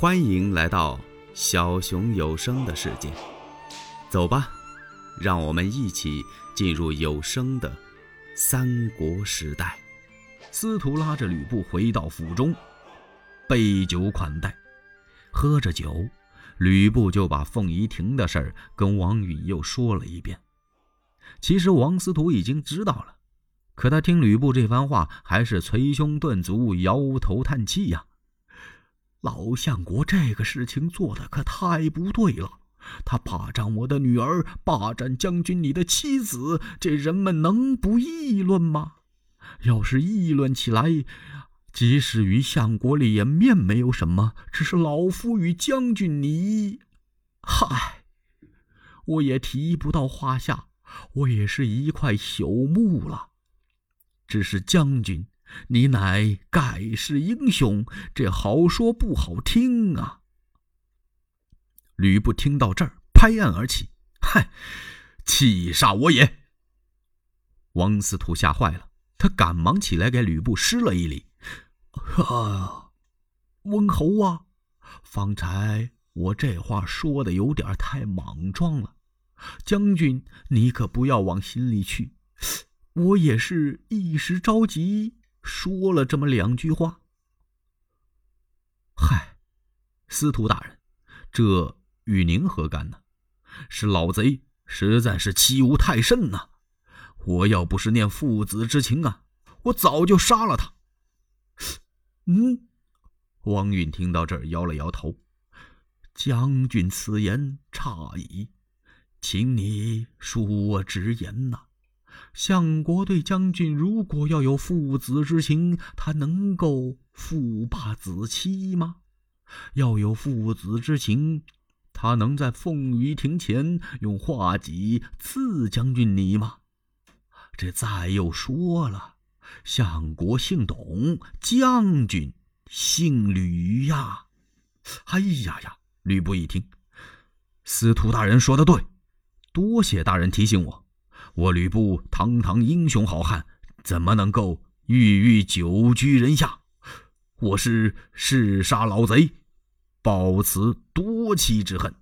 欢迎来到小熊有声的世界，走吧，让我们一起进入有声的三国时代。司徒拉着吕布回到府中，备酒款待。喝着酒，吕布就把凤仪亭的事儿跟王允又说了一遍。其实王司徒已经知道了，可他听吕布这番话，还是捶胸顿足，摇头叹气呀。老相国这个事情做的可太不对了，他霸占我的女儿，霸占将军你的妻子，这人们能不议论吗？要是议论起来，即使与相国脸面没有什么，只是老夫与将军你，嗨，我也提不到话下，我也是一块朽木了。只是将军。你乃盖世英雄，这好说不好听啊！吕布听到这儿，拍案而起：“嗨，气煞我也！”王司徒吓坏了，他赶忙起来给吕布施了一礼：“啊，温侯啊，方才我这话说的有点太莽撞了，将军你可不要往心里去，我也是一时着急。”说了这么两句话，嗨，司徒大人，这与您何干呢？是老贼，实在是欺吾太甚呐！我要不是念父子之情啊，我早就杀了他。嗯，王允听到这儿摇了摇头，将军此言差矣，请你恕我直言呐。相国对将军，如果要有父子之情，他能够父霸子欺吗？要有父子之情，他能在凤仪亭前用画戟刺将军你吗？这再又说了，相国姓董，将军姓吕呀！哎呀呀！吕布一听，司徒大人说的对，多谢大人提醒我。我吕布堂堂英雄好汉，怎么能够郁郁久居人下？我是誓杀老贼，报此多妻之恨。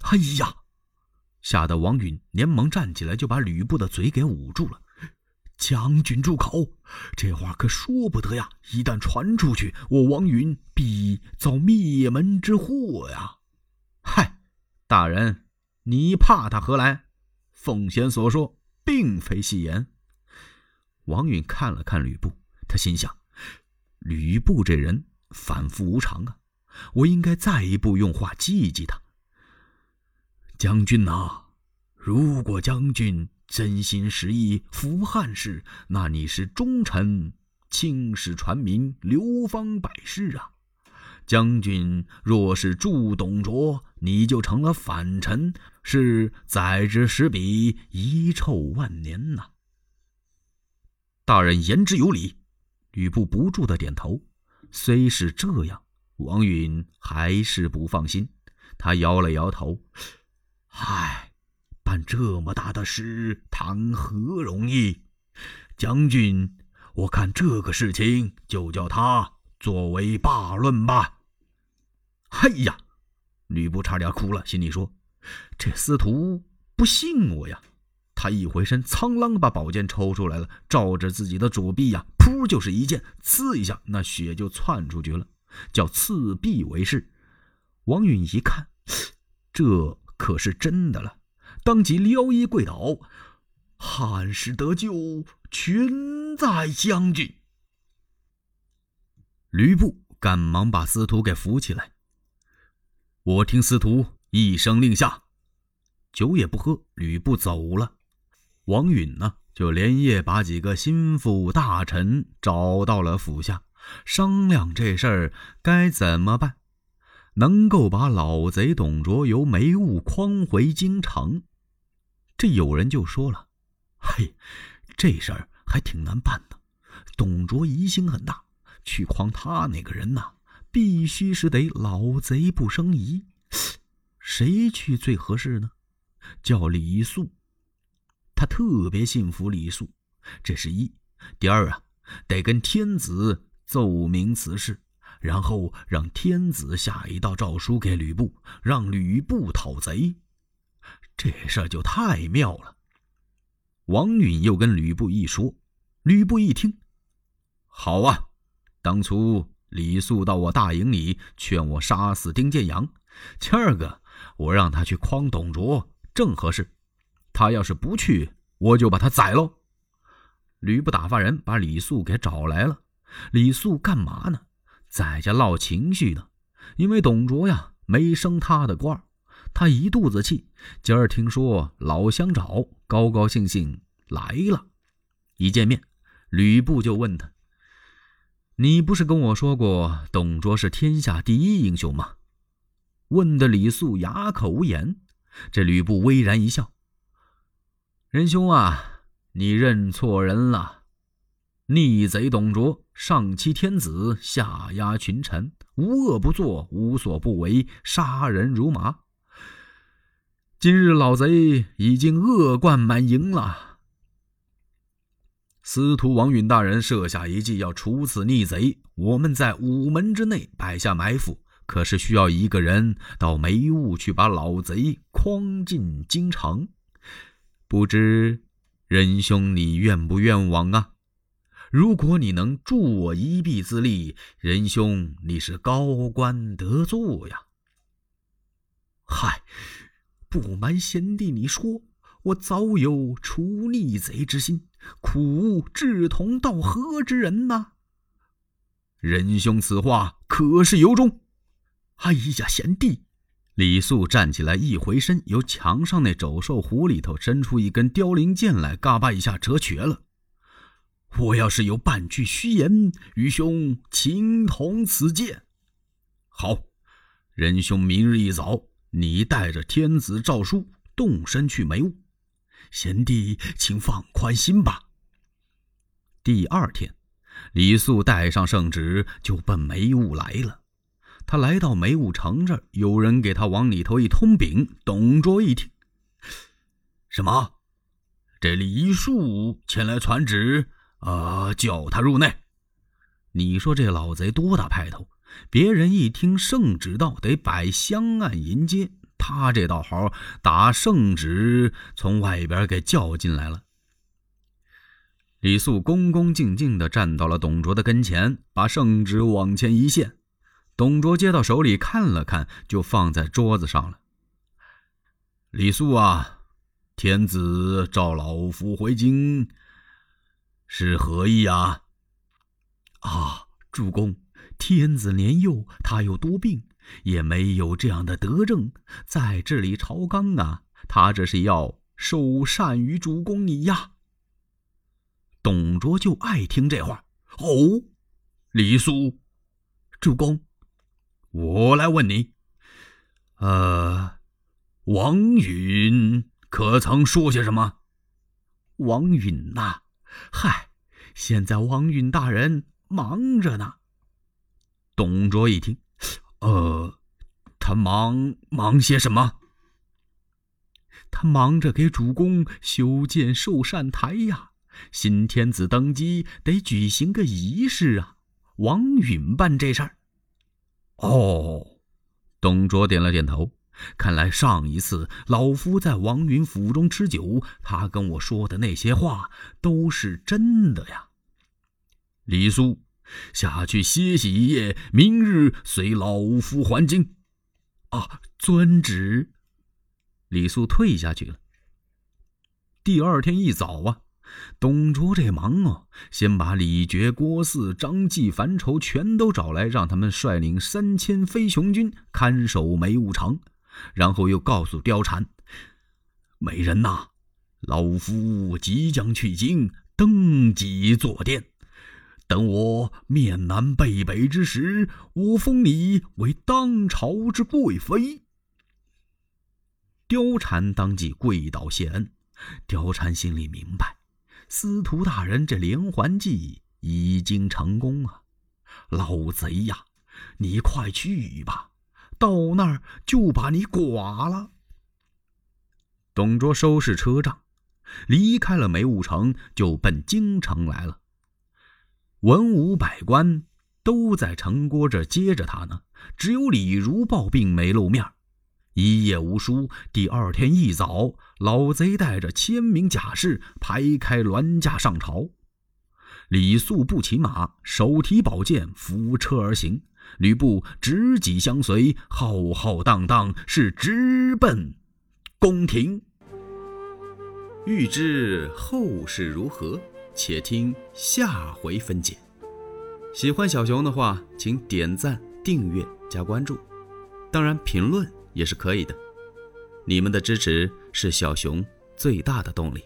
哎呀！吓得王允连忙站起来，就把吕布的嘴给捂住了。将军住口！这话可说不得呀！一旦传出去，我王允必遭灭门之祸呀！嗨，大人，你怕他何来？奉贤所说，并非戏言。王允看了看吕布，他心想：吕布这人反复无常啊，我应该再一步用话激激他。将军呐，如果将军真心实意扶汉室，那你是忠臣，青史传名，流芳百世啊。将军若是助董卓，你就成了反臣，是宰之十笔，遗臭万年呐！大人言之有理，吕布不住的点头。虽是这样，王允还是不放心，他摇了摇头：“唉，办这么大的事，谈何容易？将军，我看这个事情就叫他作为罢论吧。”哎呀，吕布差点哭了，心里说：“这司徒不信我呀！”他一回身，苍啷把宝剑抽出来了，照着自己的左臂呀，噗就是一剑，刺一下，那血就窜出去了，叫刺臂为誓。王允一看，这可是真的了，当即撩衣跪倒：“汉室得救，全在将军。”吕布赶忙把司徒给扶起来。我听司徒一声令下，酒也不喝，吕布走了。王允呢，就连夜把几个心腹大臣找到了府下，商量这事儿该怎么办，能够把老贼董卓由梅坞诓回京城。这有人就说了：“嘿，这事儿还挺难办的。董卓疑心很大，去诓他那个人呐。”必须是得老贼不生疑，谁去最合适呢？叫李肃，他特别信服李肃，这是一。第二啊，得跟天子奏明此事，然后让天子下一道诏书给吕布，让吕布讨贼。这事儿就太妙了。王允又跟吕布一说，吕布一听，好啊，当初李肃到我大营里劝我杀死丁建阳，今儿个我让他去诓董卓，正合适。他要是不去，我就把他宰喽。吕布打发人把李肃给找来了。李肃干嘛呢？在家闹情绪呢。因为董卓呀没升他的官儿他一肚子气。今儿听说老乡找，高高兴兴来了。一见面，吕布就问他：“你不是跟我说过董卓是天下第一英雄吗？”问的李肃哑口无言。这吕布微然一笑：“仁兄啊，你认错人了。”逆贼董卓上欺天子，下压群臣，无恶不作，无所不为，杀人如麻。今日老贼已经恶贯满盈了。司徒王允大人设下一计，要处此逆贼。我们在午门之内摆下埋伏，可是需要一个人到梅坞去把老贼诓进京城。不知仁兄你愿不愿往啊？如果你能助我一臂之力，仁兄你是高官得坐呀。嗨，不瞒贤弟你说，我早有除逆贼之心，苦无志同道合之人呐。仁兄此话可是由衷？哎呀，贤弟！李肃站起来一回身，由墙上那走兽壶里头伸出一根凋零剑来，嘎巴一下折瘸了。我要是有半句虚言，愚兄情同此剑。好，仁兄明日一早，你带着天子诏书动身去梅坞。贤弟，请放宽心吧。第二天，李肃带上圣旨就奔梅坞来了。他来到梅坞城这儿，有人给他往里头一通禀。董卓一听，什么？这李树前来传旨？啊！叫他入内。你说这老贼多大派头？别人一听圣旨到，得摆香案迎接。他这倒好，打圣旨从外边给叫进来了。李肃恭恭敬敬地站到了董卓的跟前，把圣旨往前一献。董卓接到手里看了看，就放在桌子上了。李肃啊，天子召老夫回京。是何意啊？啊，主公，天子年幼，他又多病，也没有这样的德政，在治理朝纲啊。他这是要受禅于主公你呀。董卓就爱听这话。哦，李肃，主公，我来问你，呃，王允可曾说些什么？王允呐。嗨，现在王允大人忙着呢。董卓一听，呃，他忙忙些什么？他忙着给主公修建寿善台呀。新天子登基得举行个仪式啊，王允办这事儿。哦，董卓点了点头。看来上一次老夫在王允府中吃酒，他跟我说的那些话都是真的呀。李肃，下去歇息一夜，明日随老夫还京。啊，遵旨。李肃退下去了。第二天一早啊，董卓这忙啊，先把李傕、郭汜、张继、樊稠全都找来，让他们率领三千飞熊军看守梅坞城。然后又告诉貂蝉：“美人呐，老夫即将去京登基坐殿，等我面南背北之时，我封你为当朝之贵妃。”貂蝉当即跪倒谢恩。貂蝉心里明白，司徒大人这连环计已经成功啊！老贼呀，你快去吧。到那儿就把你剐了。董卓收拾车仗，离开了梅坞城，就奔京城来了。文武百官都在城郭这接着他呢，只有李如抱病没露面。一夜无书，第二天一早，老贼带着千名甲士排开銮驾上朝。李肃不骑马，手提宝剑，扶车而行。吕布执戟相随，浩浩荡荡是直奔宫廷。欲知后事如何，且听下回分解。喜欢小熊的话，请点赞、订阅、加关注，当然评论也是可以的。你们的支持是小熊最大的动力。